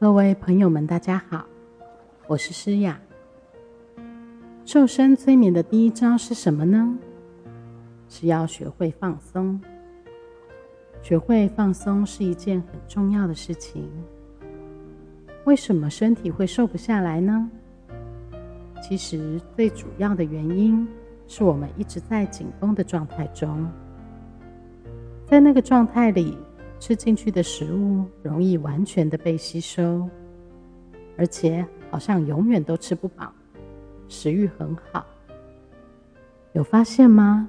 各位朋友们，大家好，我是诗雅。瘦身催眠的第一招是什么呢？是要学会放松。学会放松是一件很重要的事情。为什么身体会瘦不下来呢？其实最主要的原因是我们一直在紧绷的状态中，在那个状态里。吃进去的食物容易完全的被吸收，而且好像永远都吃不饱，食欲很好。有发现吗？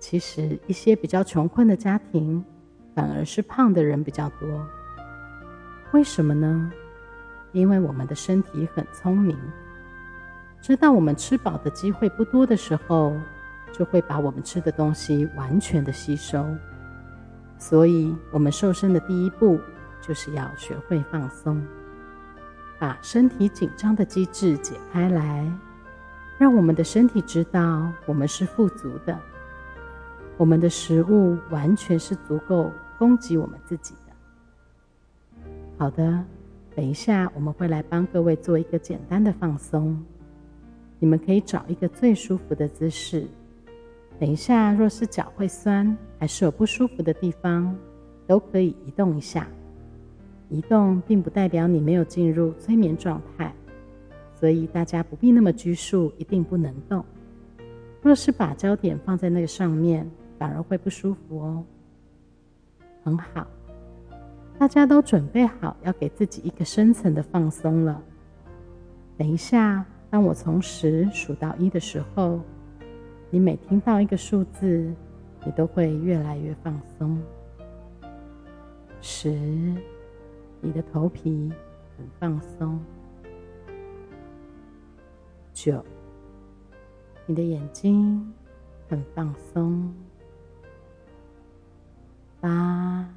其实一些比较穷困的家庭，反而是胖的人比较多。为什么呢？因为我们的身体很聪明，知道我们吃饱的机会不多的时候，就会把我们吃的东西完全的吸收。所以，我们瘦身的第一步就是要学会放松，把身体紧张的机制解开来，让我们的身体知道我们是富足的，我们的食物完全是足够供给我们自己的。好的，等一下我们会来帮各位做一个简单的放松，你们可以找一个最舒服的姿势。等一下，若是脚会酸，还是有不舒服的地方，都可以移动一下。移动并不代表你没有进入催眠状态，所以大家不必那么拘束，一定不能动。若是把焦点放在那个上面，反而会不舒服哦。很好，大家都准备好要给自己一个深层的放松了。等一下，当我从十数到一的时候。你每听到一个数字，你都会越来越放松。十，你的头皮很放松。九，你的眼睛很放松。八，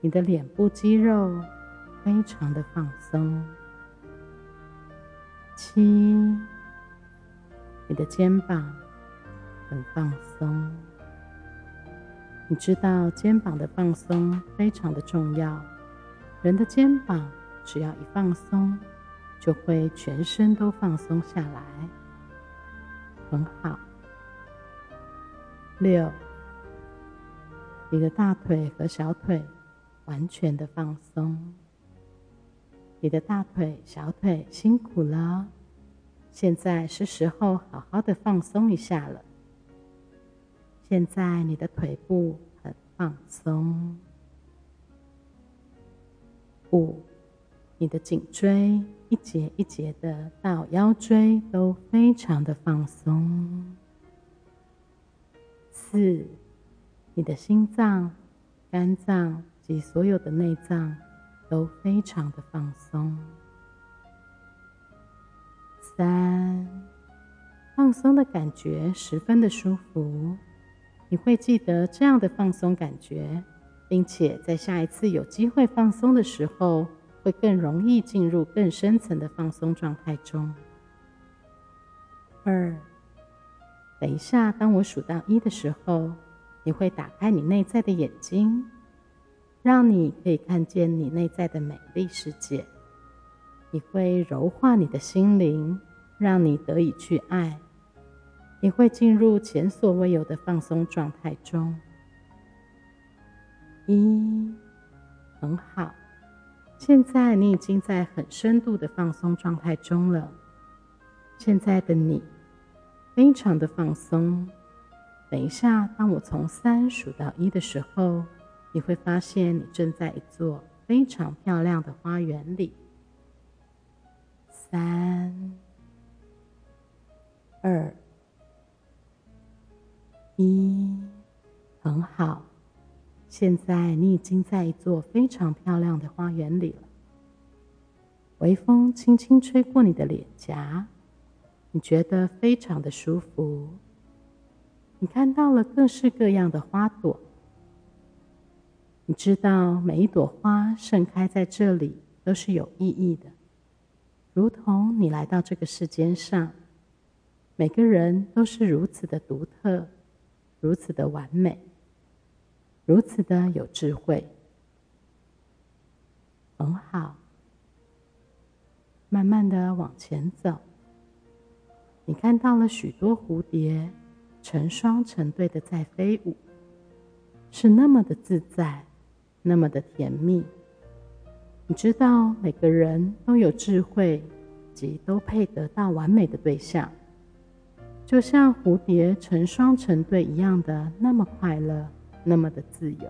你的脸部肌肉非常的放松。七，你的肩膀。很放松，你知道肩膀的放松非常的重要。人的肩膀只要一放松，就会全身都放松下来，很好。六，你的大腿和小腿完全的放松，你的大腿、小腿辛苦了，现在是时候好好的放松一下了。现在你的腿部很放松。五，你的颈椎一节一节的到腰椎都非常的放松。四，你的心脏、肝脏及所有的内脏都非常的放松。三，放松的感觉十分的舒服。你会记得这样的放松感觉，并且在下一次有机会放松的时候，会更容易进入更深层的放松状态中。二，等一下，当我数到一的时候，你会打开你内在的眼睛，让你可以看见你内在的美丽世界。你会柔化你的心灵，让你得以去爱。你会进入前所未有的放松状态中。一，很好，现在你已经在很深度的放松状态中了。现在的你非常的放松。等一下，当我从三数到一的时候，你会发现你正在一座非常漂亮的花园里。三，二。好。现在你已经在一座非常漂亮的花园里了。微风轻轻吹过你的脸颊，你觉得非常的舒服。你看到了各式各样的花朵。你知道每一朵花盛开在这里都是有意义的，如同你来到这个世间上，每个人都是如此的独特。如此的完美，如此的有智慧，很好。慢慢的往前走，你看到了许多蝴蝶成双成对的在飞舞，是那么的自在，那么的甜蜜。你知道每个人都有智慧，及都配得到完美的对象，就像蝴蝶成双成对一样的那么快乐，那么的自由。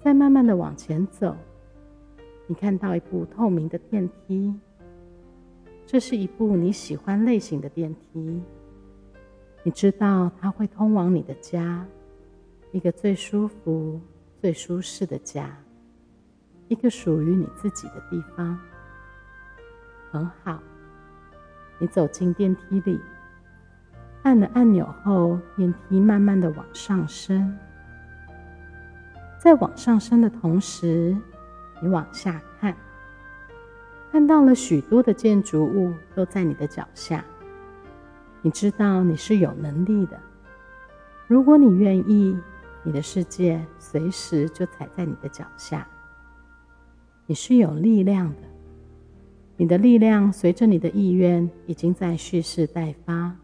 再慢慢的往前走，你看到一部透明的电梯，这是一部你喜欢类型的电梯。你知道它会通往你的家，一个最舒服、最舒适的家。一个属于你自己的地方，很好。你走进电梯里，按了按钮后，电梯慢慢的往上升。在往上升的同时，你往下看，看到了许多的建筑物都在你的脚下。你知道你是有能力的，如果你愿意，你的世界随时就踩在你的脚下。你是有力量的，你的力量随着你的意愿已经在蓄势待发，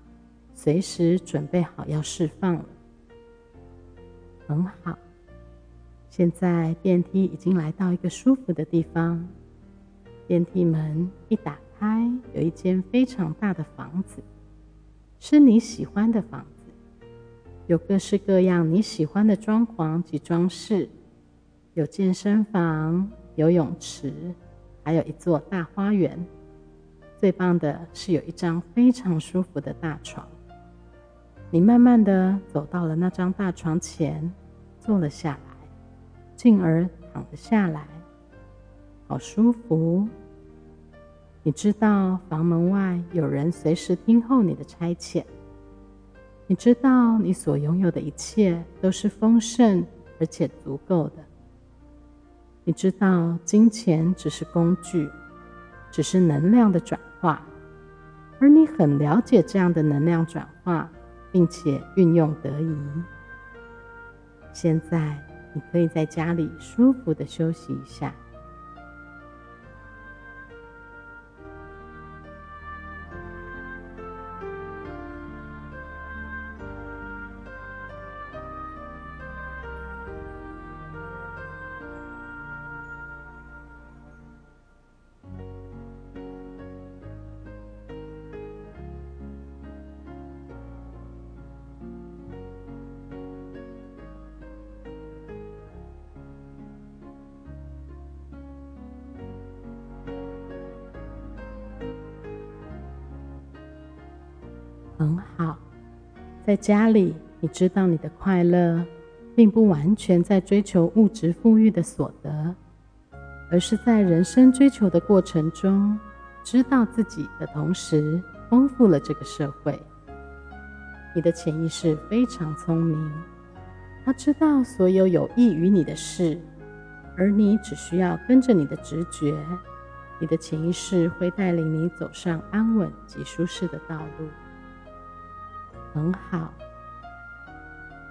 随时准备好要释放了。很好，现在电梯已经来到一个舒服的地方，电梯门一打开，有一间非常大的房子，是你喜欢的房子，有各式各样你喜欢的装潢及装饰，有健身房。游泳池，还有一座大花园。最棒的是有一张非常舒服的大床。你慢慢的走到了那张大床前，坐了下来，进而躺了下来，好舒服。你知道房门外有人随时听候你的差遣。你知道你所拥有的一切都是丰盛而且足够的。你知道，金钱只是工具，只是能量的转化，而你很了解这样的能量转化，并且运用得宜。现在，你可以在家里舒服的休息一下。很好，在家里，你知道你的快乐，并不完全在追求物质富裕的所得，而是在人生追求的过程中，知道自己的同时，丰富了这个社会。你的潜意识非常聪明，他知道所有有益于你的事，而你只需要跟着你的直觉，你的潜意识会带领你走上安稳及舒适的道路。很好。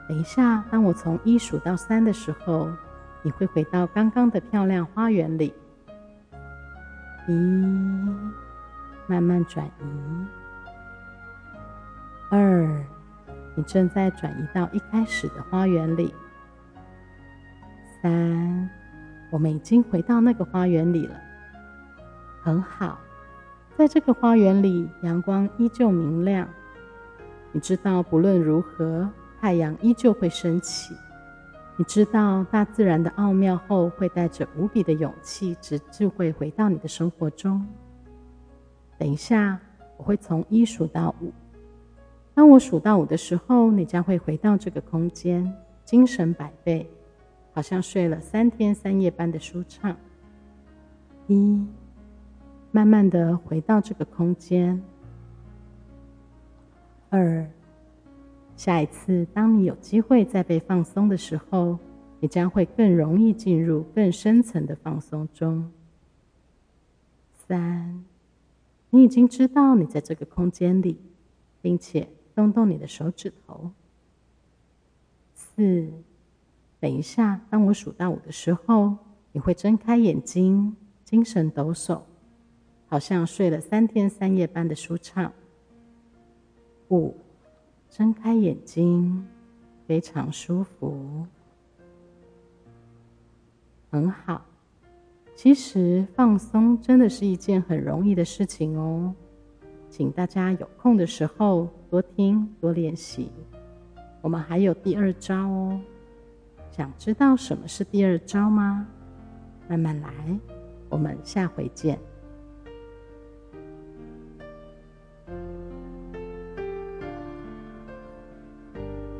等一下，当我从一数到三的时候，你会回到刚刚的漂亮花园里。一，慢慢转移。二，你正在转移到一开始的花园里。三，我们已经回到那个花园里了。很好，在这个花园里，阳光依旧明亮。你知道，不论如何，太阳依旧会升起。你知道，大自然的奥妙后，会带着无比的勇气直智慧回到你的生活中。等一下，我会从一数到五。当我数到五的时候，你将会回到这个空间，精神百倍，好像睡了三天三夜般的舒畅。一，慢慢的回到这个空间。二，下一次当你有机会再被放松的时候，你将会更容易进入更深层的放松中。三，你已经知道你在这个空间里，并且动动你的手指头。四，等一下，当我数到五的时候，你会睁开眼睛，精神抖擞，好像睡了三天三夜般的舒畅。五，睁开眼睛，非常舒服，很好。其实放松真的是一件很容易的事情哦，请大家有空的时候多听多练习。我们还有第二招哦，想知道什么是第二招吗？慢慢来，我们下回见。